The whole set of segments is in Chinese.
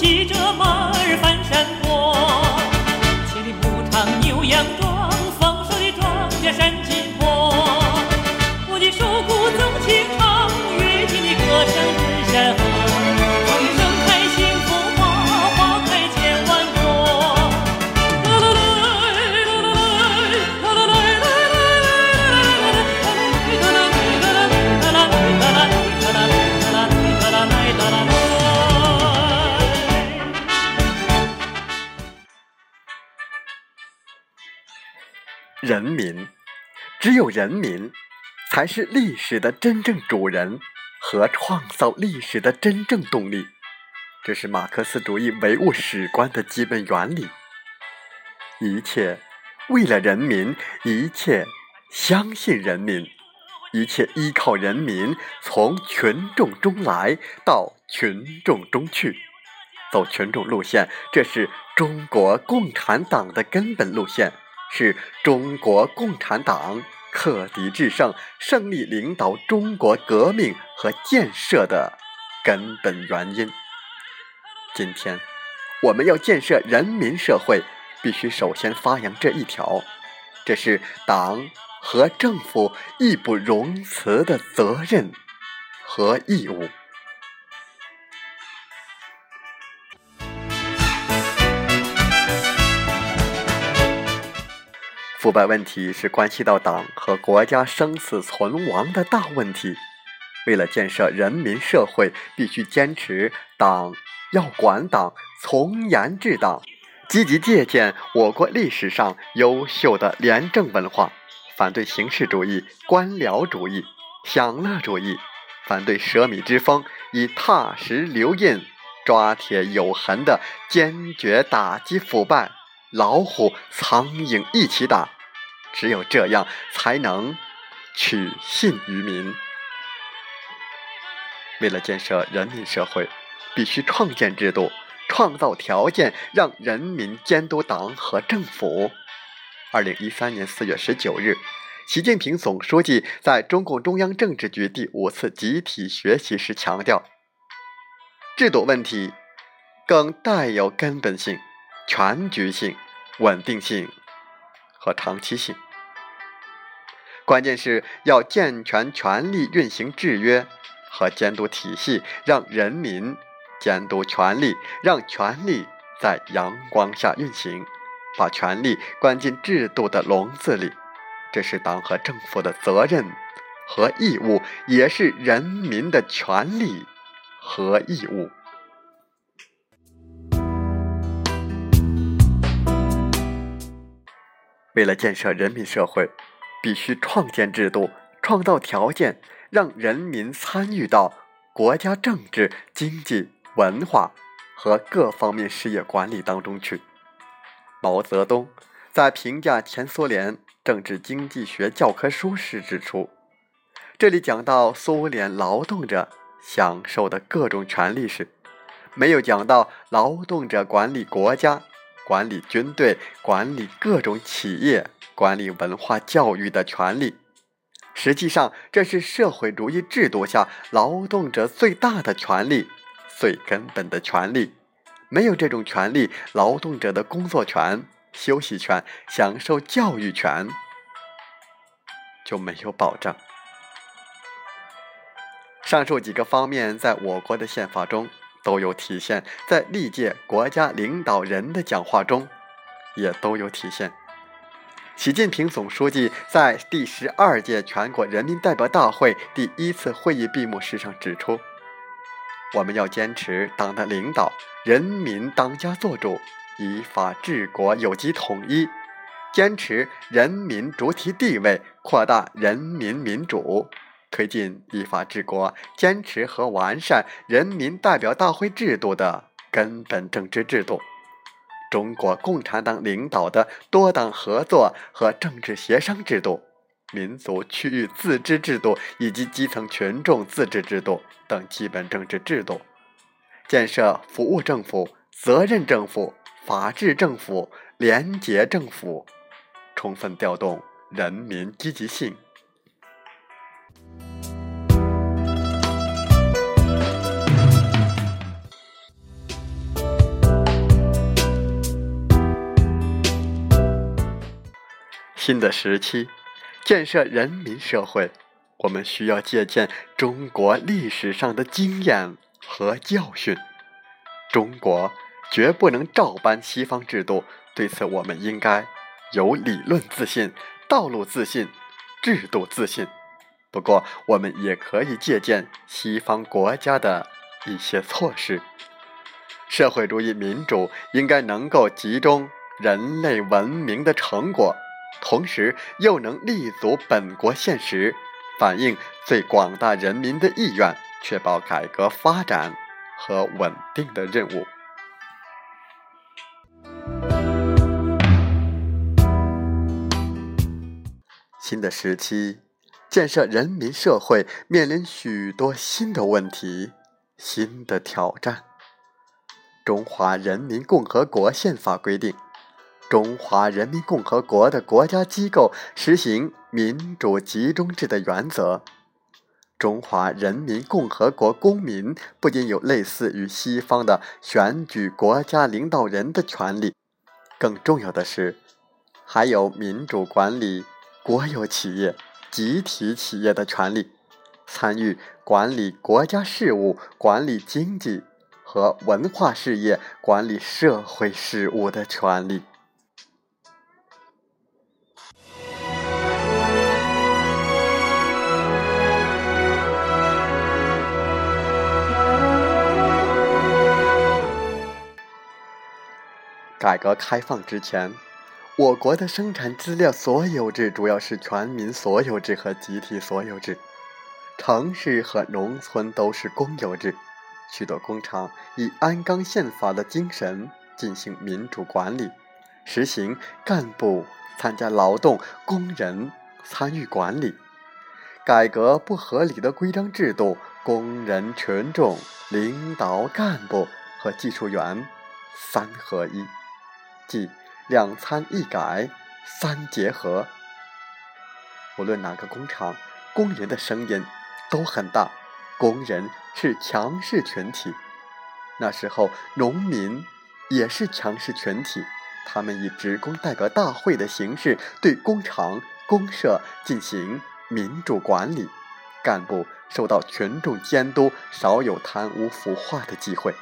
骑着马人民，只有人民才是历史的真正主人和创造历史的真正动力，这是马克思主义唯物史观的基本原理。一切为了人民，一切相信人民，一切依靠人民，从群众中来到群众中去，走群众路线，这是中国共产党的根本路线。是中国共产党克敌制胜、胜利领导中国革命和建设的根本原因。今天，我们要建设人民社会，必须首先发扬这一条，这是党和政府义不容辞的责任和义务。腐败问题是关系到党和国家生死存亡的大问题。为了建设人民社会，必须坚持党要管党、从严治党，积极借鉴我国历史上优秀的廉政文化，反对形式主义、官僚主义、享乐主义，反对奢靡之风，以踏实留印、抓铁有痕的坚决打击腐败，老虎、苍蝇一起打。只有这样，才能取信于民。为了建设人民社会，必须创建制度，创造条件，让人民监督党和政府。二零一三年四月十九日，习近平总书记在中共中央政治局第五次集体学习时强调：制度问题更带有根本性、全局性、稳定性。和长期性，关键是要健全权力运行制约和监督体系，让人民监督权力，让权力在阳光下运行，把权力关进制度的笼子里。这是党和政府的责任和义务，也是人民的权利和义务。为了建设人民社会，必须创建制度，创造条件，让人民参与到国家政治、经济、文化和各方面事业管理当中去。毛泽东在评价前苏联政治经济学教科书时指出，这里讲到苏联劳动者享受的各种权利时，没有讲到劳动者管理国家。管理军队、管理各种企业、管理文化教育的权利，实际上这是社会主义制度下劳动者最大的权利、最根本的权利。没有这种权利，劳动者的工作权、休息权、享受教育权就没有保障。上述几个方面，在我国的宪法中。都有体现在历届国家领导人的讲话中，也都有体现。习近平总书记在第十二届全国人民代表大会第一次会议闭幕式上指出：“我们要坚持党的领导，人民当家作主，依法治国，有机统一，坚持人民主体地位，扩大人民民主，推进依法治国，坚持和完善人民代表大会制度的根本政治制度。中国共产党领导的多党合作和政治协商制度、民族区域自治制度以及基层群众自治制度等基本政治制度，建设服务政府、责任政府、法治政府、廉洁政府，充分调动人民积极性。新的时期，建设人民社会，我们需要借鉴中国历史上的经验和教训。中国绝不能照搬西方制度，对此我们应该有理论自信、道路自信、制度自信。不过，我们也可以借鉴西方国家的一些措施。社会主义民主应该能够集中人类文明的成果。同时又能立足本国现实，反映最广大人民的意愿，确保改革发展和稳定的任务。新的时期，建设人民社会面临许多新的问题、新的挑战。中华人民共和国宪法规定。中华人民共和国的国家机构实行民主集中制的原则。中华人民共和国公民不仅有类似于西方的选举国家领导人的权利，更重要的是，还有民主管理国有企业、集体企业的权利，参与管理国家事务、管理经济和文化事业、管理社会事务的权利。改革开放之前，我国的生产资料所有制主要是全民所有制和集体所有制，城市和农村都是公有制。许多工厂以鞍钢宪法的精神进行民主管理，实行干部参加劳动、工人参与管理。改革不合理的规章制度，工人、群众、领导干部和技术员三合一。即两参一改，三结合。无论哪个工厂，工人的声音都很大。工人是强势群体，那时候农民也是强势群体。他们以职工代表大会的形式对工厂、公社进行民主管理，干部受到群众监督，少有贪污腐化的机会。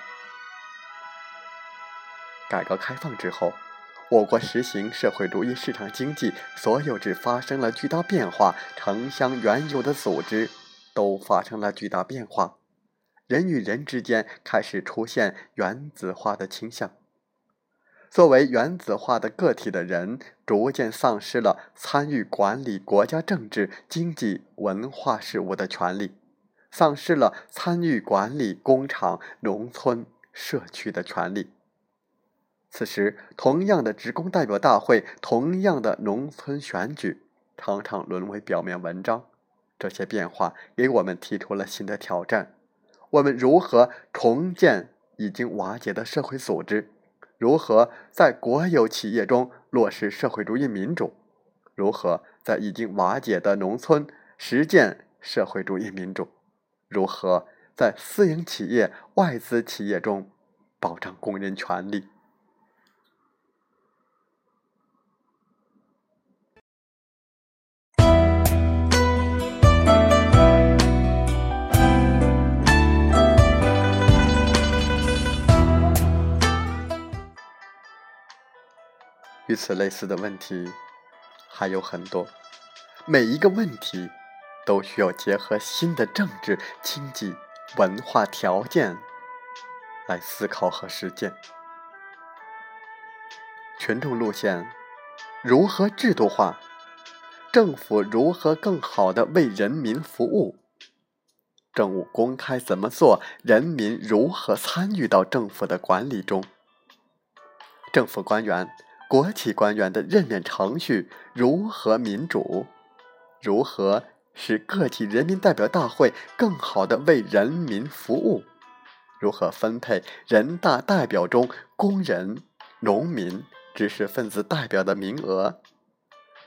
改革开放之后，我国实行社会主义市场经济，所有制发生了巨大变化，城乡原有的组织都发生了巨大变化，人与人之间开始出现原子化的倾向。作为原子化的个体的人，逐渐丧失了参与管理国家政治、经济、文化事务的权利，丧失了参与管理工厂、农村、社区的权利。此时，同样的职工代表大会，同样的农村选举，常常沦为表面文章。这些变化给我们提出了新的挑战：我们如何重建已经瓦解的社会组织？如何在国有企业中落实社会主义民主？如何在已经瓦解的农村实践社会主义民主？如何在私营企业、外资企业中保障工人权利？此类似的问题还有很多，每一个问题都需要结合新的政治、经济、文化条件来思考和实践。群众路线如何制度化？政府如何更好的为人民服务？政务公开怎么做？人民如何参与到政府的管理中？政府官员、国企官员的任免程序如何民主？如何使个体人民代表大会更好的为人民服务？如何分配人大代表中工人、农民、知识分子代表的名额？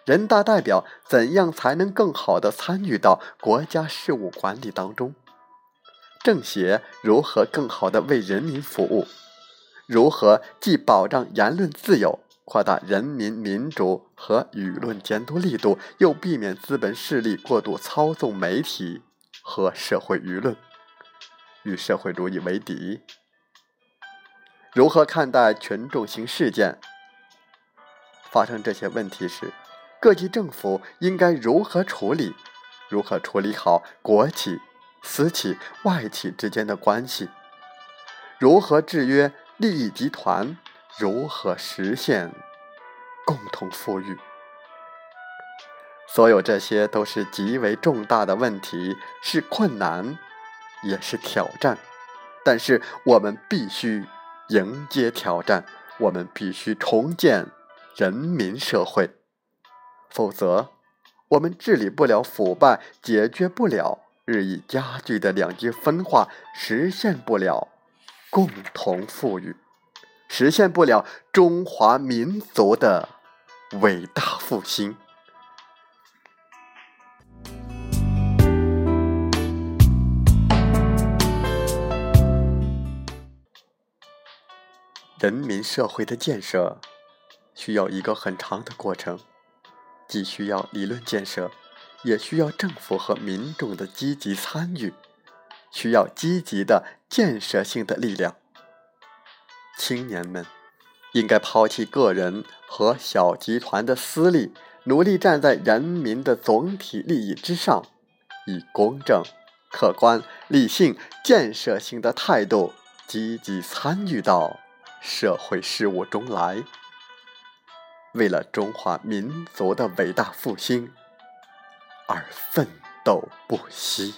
人大代表怎样才能更好的参与到国家事务管理当中？政协如何更好的为人民服务？如何既保障言论自由，扩大人民民主和舆论监督力度，又避免资本势力过度操纵媒体和社会舆论，与社会主义为敌？如何看待群众性事件？发生这些问题时？各级政府应该如何处理？如何处理好国企、私企、外企之间的关系？如何制约利益集团？如何实现共同富裕？所有这些都是极为重大的问题，是困难，也是挑战。但是我们必须迎接挑战，我们必须重建人民社会。否则，我们治理不了腐败，解决不了日益加剧的两极分化，实现不了共同富裕，实现不了中华民族的伟大复兴。人民社会的建设需要一个很长的过程。既需要理论建设，也需要政府和民众的积极参与，需要积极的建设性的力量。青年们应该抛弃个人和小集团的私利，努力站在人民的总体利益之上，以公正、客观、理性、建设性的态度积极参与到社会事务中来。为了中华民族的伟大复兴而奋斗不息。